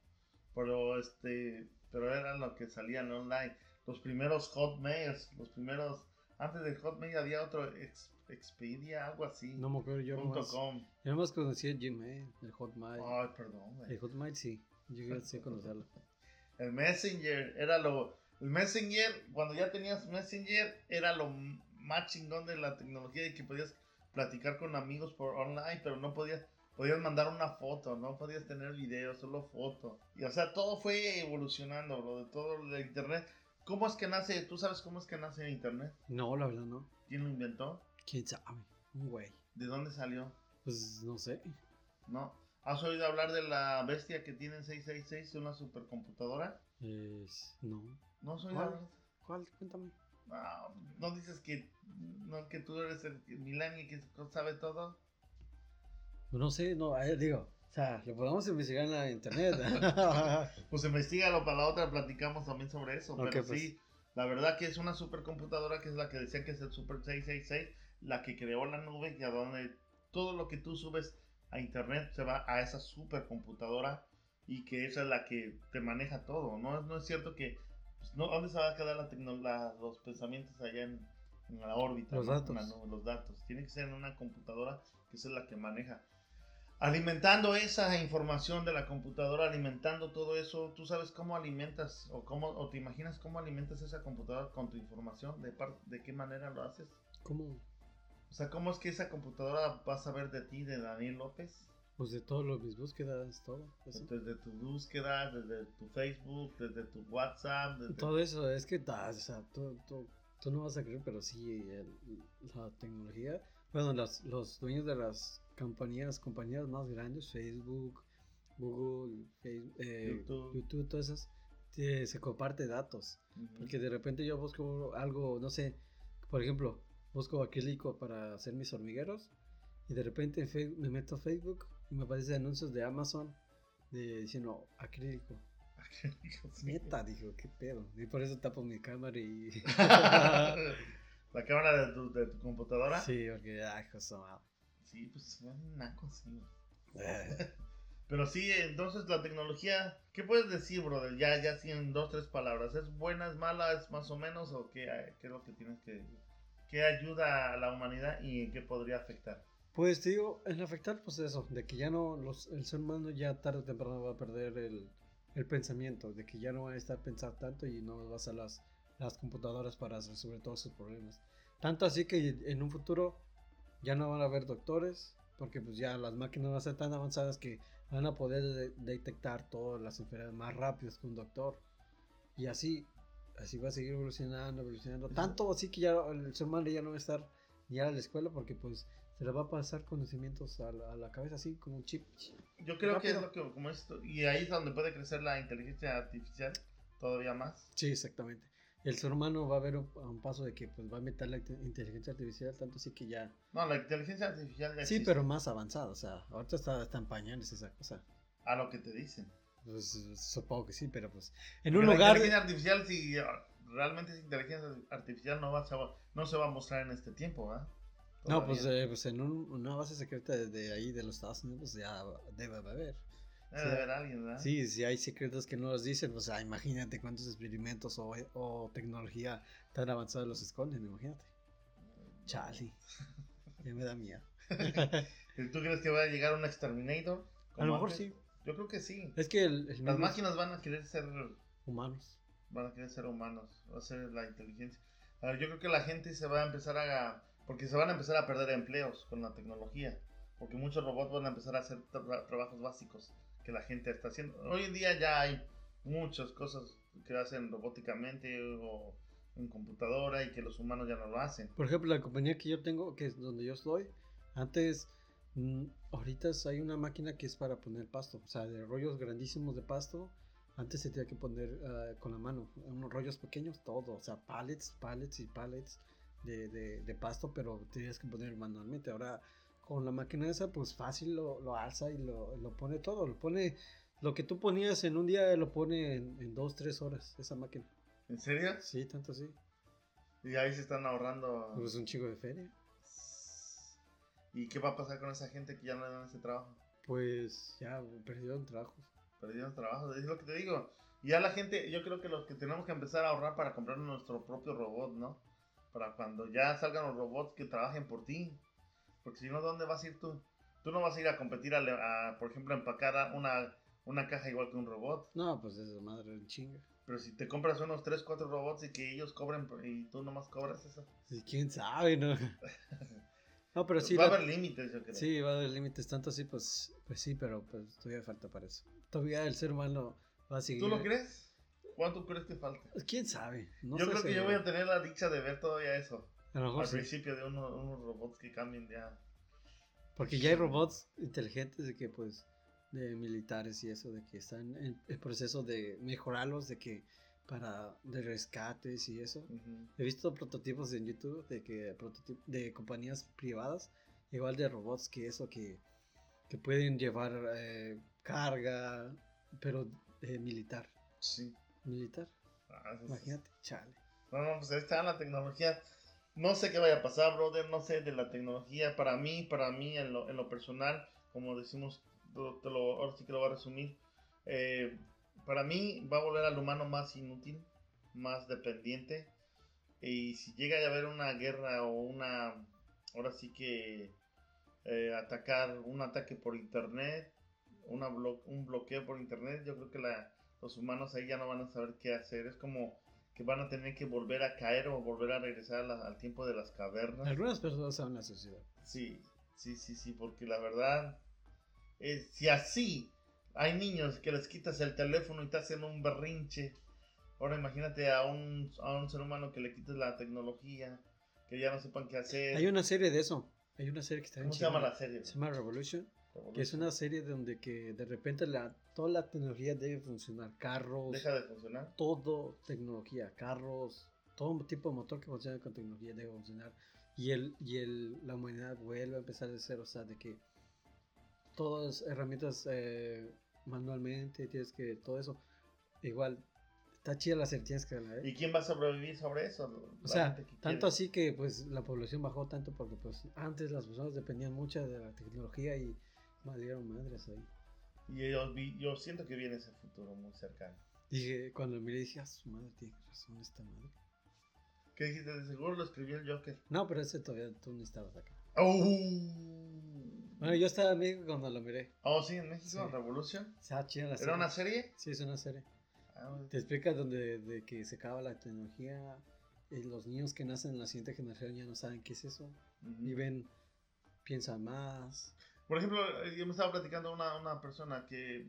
Pero este, pero era lo que salía en online. Los primeros hotmails, los primeros, antes del hotmail había otro Ex- Expedia, algo así. No me acuerdo, yo punto nomás, com. yo nomás conocía el Gmail, el Hotmail. Ay, perdón, güey. El Hotmail sí, yo sé conocerlo. El Messenger era lo. El Messenger, cuando ya tenías Messenger, era lo más chingón de la tecnología y que podías platicar con amigos por online, pero no podías. Podías mandar una foto, no podías tener video, solo foto. Y o sea, todo fue evolucionando, lo de todo de internet. ¿Cómo es que nace? ¿Tú sabes cómo es que nace internet? No, la verdad no. ¿Quién lo inventó? ¿Quién sabe? Un güey. ¿De dónde salió? Pues no sé. ¿No? ¿Has oído hablar de la bestia que tiene en 666, una supercomputadora? Es... No. ¿No has oído ¿Cuál? hablar? ¿Cuál? Cuéntame. No, no dices que, no, que tú eres el millennial que sabe todo. No sé, no, digo. O sea, lo podemos investigar en la internet. Pues investigalo para la otra, platicamos también sobre eso. Pero pues. sí, la verdad que es una supercomputadora que es la que decía que es el Super 666, la que creó la nube y a donde todo lo que tú subes a internet se va a esa supercomputadora y que esa es la que te maneja todo. No, no es cierto que, pues, no, ¿dónde se va a quedar la la- los pensamientos allá en, en la órbita? Los ¿no? datos. En la nube, los datos. Tiene que ser en una computadora que esa es la que maneja alimentando esa información de la computadora, alimentando todo eso, tú sabes cómo alimentas o cómo o te imaginas cómo alimentas esa computadora con tu información, de par- de qué manera lo haces. ¿Cómo? O sea, ¿cómo es que esa computadora va a saber de ti, de Daniel López? Pues de todas mis búsquedas, todo. Eso. Desde tu búsqueda, desde tu Facebook, desde tu WhatsApp, desde... Todo eso, es que o sea, tú, tú- tú no vas a creer, pero sí, el- la tecnología, bueno, los, los dueños de las compañías, compañías más grandes, Facebook, Google, Face- eh, YouTube. YouTube. todas esas, te- se comparte datos. Porque de repente yo busco algo, no sé, por ejemplo, busco acrílico para hacer mis hormigueros y de repente me meto a Facebook y me aparecen anuncios de Amazon de diciendo acrílico. Sí. Neta, dijo, qué pedo. Y por eso tapo mi cámara y... la cámara de tu, de tu computadora. sí, porque, ay, cosa madre. Sí, pues son nacos, sí. güey. Eh, Pero sí, entonces la tecnología, ¿qué puedes decir, brother? Ya, ya sí en dos, tres palabras. ¿Es buena, es mala, es más o menos? ¿O qué, qué es lo que tienes que ¿Qué ayuda a la humanidad y en qué podría afectar? Pues te digo, en afectar, pues eso, de que ya no, los, el ser humano ya tarde o temprano va a perder el, el pensamiento, de que ya no va a estar pensar tanto y no va a las, las computadoras para resolver todos sus problemas. Tanto así que en un futuro ya no van a haber doctores, porque pues ya las máquinas van a ser tan avanzadas que van a poder de- detectar todas las enfermedades más rápidas que un doctor. Y así, así va a seguir evolucionando, evolucionando. Tanto así que ya el ser humano ya no va a estar ni a la escuela porque pues se le va a pasar conocimientos a la, a la cabeza así como un chip. Yo creo que es Rápido. lo que, como esto, y ahí es donde puede crecer la inteligencia artificial todavía más. Sí, exactamente. El ser humano va a ver un, a un paso de que pues va a meter la inte- inteligencia artificial, tanto así que ya... No, la inteligencia artificial ya Sí, existe, pero más avanzada, o sea, ahorita está, está en pañales esa cosa. A lo que te dicen. Pues supongo que sí, pero pues en un la lugar... inteligencia artificial, si ah, realmente es inteligencia artificial, no, va, se va- no se va a mostrar en este tiempo, ¿verdad? No, pues, Todavía. eh, pues en un- una base secreta de, de ahí de los Estados Unidos ya debe haber. Debe de haber alguien, ¿verdad? Sí, si hay secretos que no los dicen, pues ah, imagínate cuántos experimentos o, o tecnología tan avanzada los esconden, imagínate. Chale, ya me da miedo. ¿Y ¿Tú crees que va a llegar un exterminator? A lo mejor antes? sí. Yo creo que sí. Es que el, el Las mismo- máquinas van a querer ser humanos. van a querer ser humanos, va a ser la inteligencia. A ver, yo creo que la gente se va a empezar a... Porque se van a empezar a perder empleos con la tecnología. Porque muchos robots van a empezar a hacer tra- trabajos básicos que la gente está haciendo. Hoy en día ya hay muchas cosas que hacen robóticamente o en computadora y que los humanos ya no lo hacen. Por ejemplo, la compañía que yo tengo, que es donde yo estoy, antes, mm, ahorita hay una máquina que es para poner pasto, o sea, de rollos grandísimos de pasto. Antes se tenía que poner ah, con la mano, unos rollos pequeños, todo, o sea, pallets, pallets y pallets de, de, de pasto, pero tenías que poner manualmente. Ahora, con la máquina esa, pues fácil lo, lo alza y lo, lo pone todo, lo pone, lo que tú ponías en un día, lo pone en, en dos, tres horas, esa máquina. ¿En serio? Sí, tanto así. Y ahí se están ahorrando... Pues un chico de feria. ¿Y qué va a pasar con esa gente que ya no le dan ese trabajo? Pues ya perdieron trabajos. Perdieron trabajo, es lo que te digo. Ya la gente, yo creo que los que tenemos que empezar a ahorrar para comprar nuestro propio robot, ¿no? Para cuando ya salgan los robots que trabajen por ti. Porque si no, ¿dónde vas a ir tú? Tú no vas a ir a competir, a, a, por ejemplo, a empacar una, una caja igual que un robot. No, pues esa madre chinga. Pero si te compras unos 3, 4 robots y que ellos cobren y tú nomás cobras eso. Sí, quién sabe, ¿no? No, pero sí, va a haber límites, yo creo. sí, va a haber límites tanto así, pues, pues sí, pero pues todavía falta para eso. Todavía el ser humano va a seguir. ¿Tú lo crees? ¿Cuánto crees que falta? Pues, ¿Quién sabe? No yo creo que yo voy a tener la dicha de ver todavía eso. A lo mejor Al sí. principio de uno- unos robots que cambien ya. Porque ya hay robots inteligentes de que, pues, de militares y eso, de que están en el proceso de mejorarlos, de que para de rescates y eso. Ujú. He visto prototipos en YouTube de que de compañías privadas, igual de robots que eso que, que pueden llevar eh, carga, pero eh, militar. Sí. Militar, Ah, eso es- imagínate, chale. No, no, pues ahí está la tecnología. No sé qué vaya a pasar, brother. No sé de la tecnología. Para mí, para mí, en lo, en lo personal, como decimos, lo- ahora sí que lo voy a resumir. eh, para mí, va a volver al humano más inútil, más dependiente. Y si llega a haber una guerra o una. Ahora sí que. eh, atacar un ataque por internet, una blo- un bloqueo por internet, yo creo que la, los humanos ahí ya no van a saber qué hacer. Es como que van a tener que volver a caer o volver a regresar a la- al tiempo de las cavernas. Algunas personas saben la sociedad. Sí, sí, sí, sí, porque la verdad, es, si así hay niños que les quitas el teléfono y te hacen un berrinche, ahora imagínate a un, a un ser humano que le quites la tecnología, que ya no sepan qué hacer. Hay una serie de eso. Hay una serie que está ¿Cómo se llama la serie? Se llama Revolution, que es una serie donde que de repente la, toda la tecnología debe funcionar. Carros, Deja de funcionar. todo tecnología, carros, todo tipo de motor que funcione con tecnología debe funcionar. Y, el, y el, la humanidad vuelve a empezar de cero, o sea, de que todas herramientas eh, manualmente, tienes que, todo eso, igual, está chida la verla, ¿eh? ¿Y quién va a sobrevivir sobre eso? O sea, tanto quiere. así que pues la población bajó tanto porque pues antes las personas dependían mucho de la tecnología y valieron madres ahí. Y yo, vi- yo siento que viene ese futuro muy cercano. Dije, cuando miré dije, ah, su madre tiene razón esta madre. ¿Qué dijiste? De seguro lo escribió el Joker. No, pero ese todavía tú no estabas acá. ¡Oh! Bueno, yo estaba en México cuando lo miré. Oh, sí, en México, Sí. Revolution. Está chida la serie. ¿Era una serie? Sí, es una serie. güey. Te explica donde de que se acaba la tecnología. eh, los niños que nacen en la siguiente generación ya no saben qué es eso. Ujú. Viven, piensan más. Por ejemplo, eh, yo me estaba platicando una, una persona que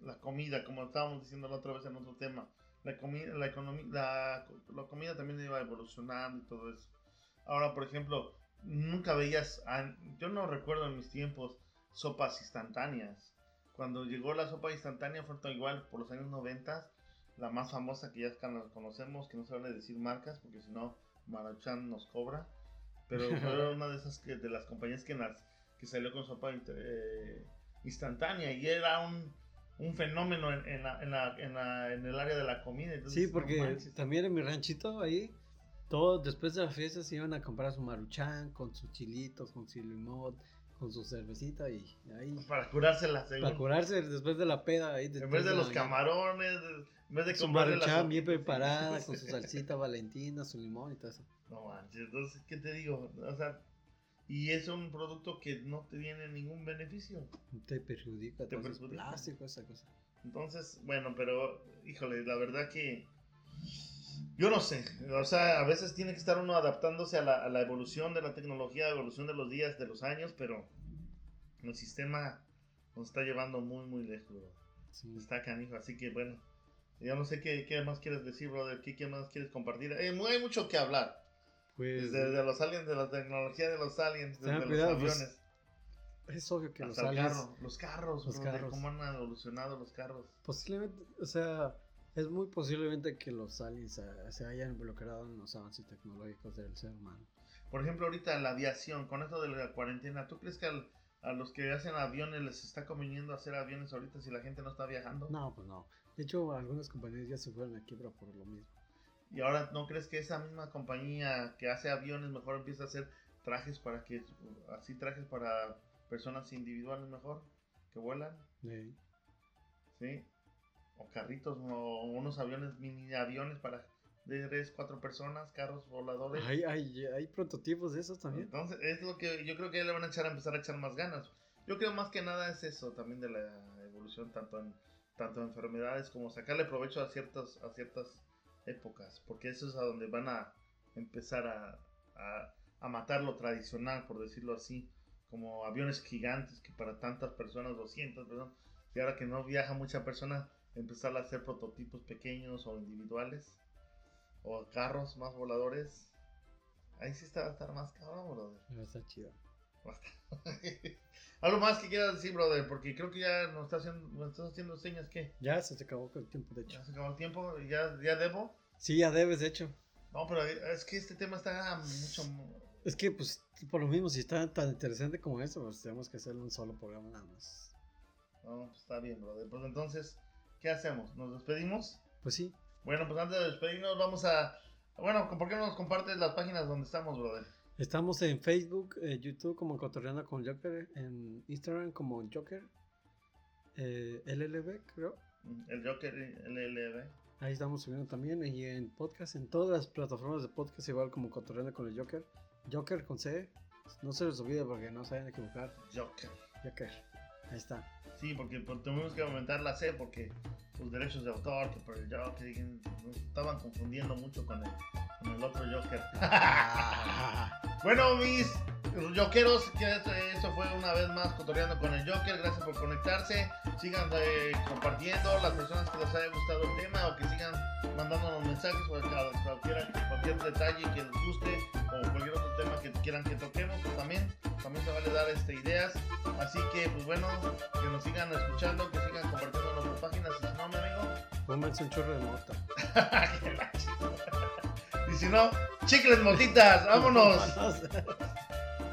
la comida, como estábamos diciendo la otra vez en otro tema, la comida, la economía, la, la comida también iba evolucionando y todo eso. Ahora, por ejemplo, nunca veías, yo no recuerdo en mis tiempos sopas instantáneas. Cuando llegó la sopa instantánea fue todo igual por los años 90, la más famosa que ya conocemos, que no se vale decir marcas porque si no Maruchan nos cobra. Pero fue una de esas que, de las compañías que, nas- que salió con sopa eh, instantánea y era un, un fenómeno en, en la- en la- en la- en el área de la comida. entonces, Sí, no porque manches. también en mi ranchito ahí, todos después de la fiesta se iban a comprar su maruchan con sus chilitos, con su limón, con su cervecita y ahí. Para curársela, según. Para curarse después de la peda ahí. en vez de los la- camarones, de- en vez de Su maruchan bien preparada, con su salsita valentina, su limón y todo eso. No manches, entonces, ¿qué te digo? O sea, y es un producto que no te tiene ningún beneficio. Te perjudica, Te perjudica. plástico, esa cosa. Entonces, bueno, pero, híjole, la verdad que yo no sé. O sea, a veces tiene que estar uno adaptándose a la, a la evolución de la tecnología, evolución de los días, de los años, pero el sistema nos está llevando muy, muy lejos, bro. Sí. Está canijo, así que bueno. Yo no sé qué, qué más quieres decir, brother. ¿Qué, qué más quieres compartir? Eh, hay mucho que hablar. Pues Desde de los aliens, de la tecnología de los aliens, desde los cuidado, pues, aviones, es obvio que los hasta aliens carro, los carros, los carros. cómo han evolucionado los carros. posiblemente, o sea, es muy posiblemente que los aliens eh, se hayan involucrado en los avances tecnológicos del ser humano. Por ejemplo, ahorita la aviación, con esto de la cuarentena, ¿tú crees que al- a los que hacen aviones les está conveniendo hacer aviones ahorita si la gente no está viajando? No, pues no. De hecho, algunas compañías ya se fueron a quiebra por lo mismo. Y ahora, ¿no crees que esa misma compañía que hace aviones mejor empieza a hacer trajes para que, así trajes para personas individuales mejor, que vuelan? Eh, ¿Sí? O carritos, o unos aviones, mini aviones para de tres, cuatro personas, carros voladores. hay, hay, hay prototipos de esos también. Entonces, es lo que yo creo que le van a echar a empezar a echar más ganas. Yo creo más que nada es eso también de la evolución, tanto en tanto en enfermedades como sacarle provecho a ciertas a ciertas épocas, porque eso es a donde van a empezar a, a, matar lo tradicional, por decirlo así, como aviones gigantes que para tantas personas, 200 personas, y ahora que no viaja mucha persona, empezar a hacer prototipos pequeños o individuales, o carros más voladores. Ahí sí está, va a estar más cabrón, brother. Algo más que quieras decir, brother, porque creo que ya nos, está haciendo, nos estás haciendo señas que Ya se te acabó el tiempo, de hecho. ya se acabó el tiempo, ya, ya debo. Sí, ya debes, de hecho. No, pero es que este tema está mucho. Es que, pues, por lo mismo, si está tan interesante como eso, pues tenemos que hacerle un solo programa nada más. No, pues está bien, brother. Pues entonces, ¿qué hacemos? ¿Nos despedimos? Pues sí, Bueno, pues antes de despedirnos, vamos a. Bueno, ¿por qué no nos compartes las páginas donde estamos, brother? Estamos en Facebook, eh, YouTube como Cotorreando con Joker, en Instagram como Joker, eh, LLB, creo. El Joker, LLB. Ahí estamos subiendo también. Y en podcast, en todas las plataformas de podcast, igual como Cotorreando con el Joker. Joker con C. No se les olvide porque no se vayan a equivocar. Joker. Joker. Ahí está. Sí, porque pues, tuvimos que aumentar la C porque los derechos de autor, que por el Joker, estaban confundiendo mucho con el, el otro Joker. bueno, mis Jokeros, que eso, fue una vez más cotorreando con el Joker. Gracias por conectarse. Sigan eh, compartiendo las personas que les haya gustado el tema o que sigan mandándonos mensajes o cualquier, cualquier detalle que les guste o cualquier otro tema que quieran que toquemos. Pues también, también se vale dar este, ideas. Así que, pues bueno, que nos sigan escuchando, que sigan compartiendo nuestras páginas. No, mi amigo, Pónganse un chorro de mota. y si no, chicles motitas, vámonos. Vámonos.